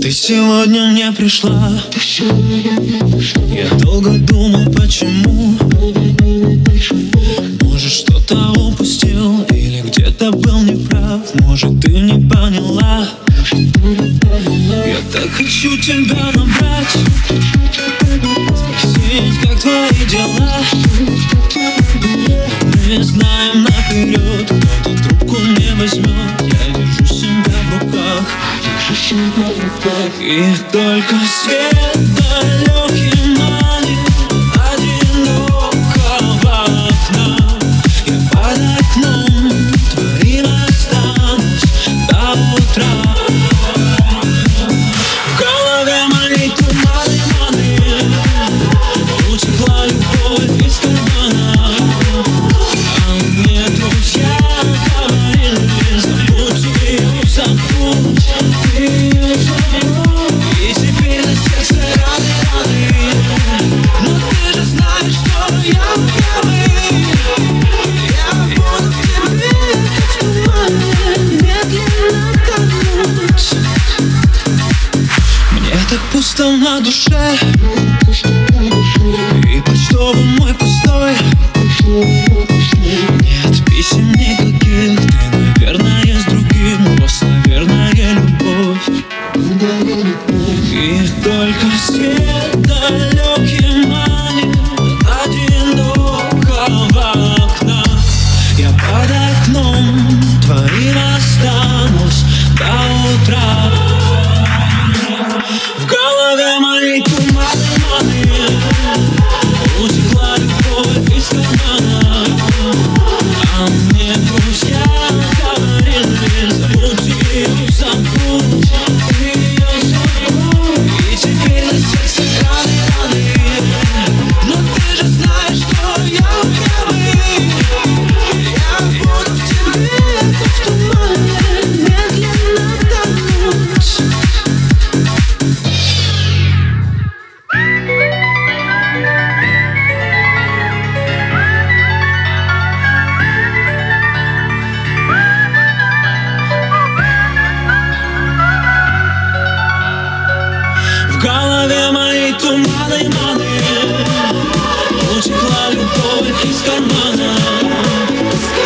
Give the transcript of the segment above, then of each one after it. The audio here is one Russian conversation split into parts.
Ты сегодня не пришла. Я долго думал, почему. Может, что-то упустил Или где-то был неправ. Может, ты не поняла. Я так хочу тебя набрать. Спросить, как твои дела И только свет далекий пусто на душе. И почтовый мой пустой Нет писем никаких Ты, наверное, с другим. У вас, наверное, любовь. И только свет туманы, маны. Утекла любовь из кармана.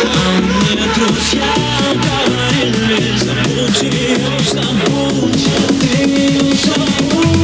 А мне друзья говорили Забудь ее, забудь, ты ее забудь